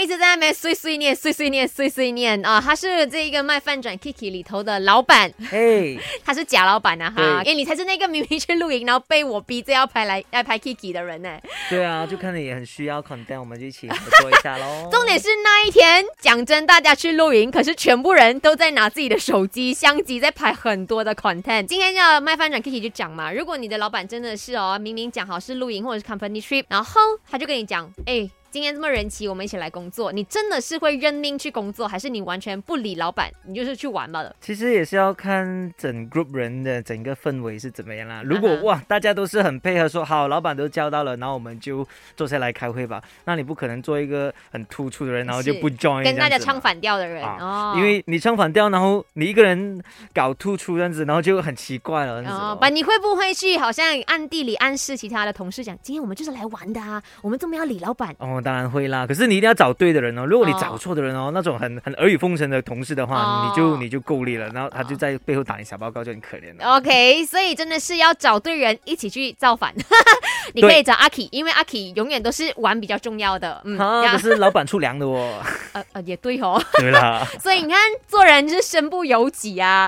一直在那边碎碎念、碎碎念、碎碎念啊！他是这一个卖饭转 Kiki 里头的老板，嘿，他是假老板啊哈！对哎，你才是那个明明去露营，然后被我逼着要拍来要拍 Kiki 的人呢。对啊，就看你也很需要 content，我们就一起合作一下喽。重点是那一天，讲真，大家去露营，可是全部人都在拿自己的手机、相机在拍很多的 content。今天要卖饭转 Kiki 就讲嘛，如果你的老板真的是哦，明明讲好是露营或者是 company trip，然后他就跟你讲，哎。今天这么人齐，我们一起来工作。你真的是会认命去工作，还是你完全不理老板，你就是去玩罢了？其实也是要看整 group 人的整个氛围是怎么样啦。如果哇，大家都是很配合，说好，老板都叫到了，然后我们就坐下来开会吧。那你不可能做一个很突出的人，然后就不 join，跟大家唱反调的人啊哦，因为你唱反调，然后你一个人搞突出这样子，然后就很奇怪了。哦，把你会不会去好像暗地里暗示其他的同事讲，今天我们就是来玩的啊，我们这么要理老板？哦，当然会啦。可是你一定要找对的人哦。如果你哦找错的人哦，那种很很耳语风尘的同事的话，哦你就你就够力了。然后他就在背后打你小报告，就很可怜了。OK，所以真的是要找对人一起去造反。你可以找阿 K，因为阿 K 永远都是玩比较重要的。嗯，啊，呀可是老板出粮的哦。呃呃也对哦。对啦，所以你看，做人就是身不由己啊。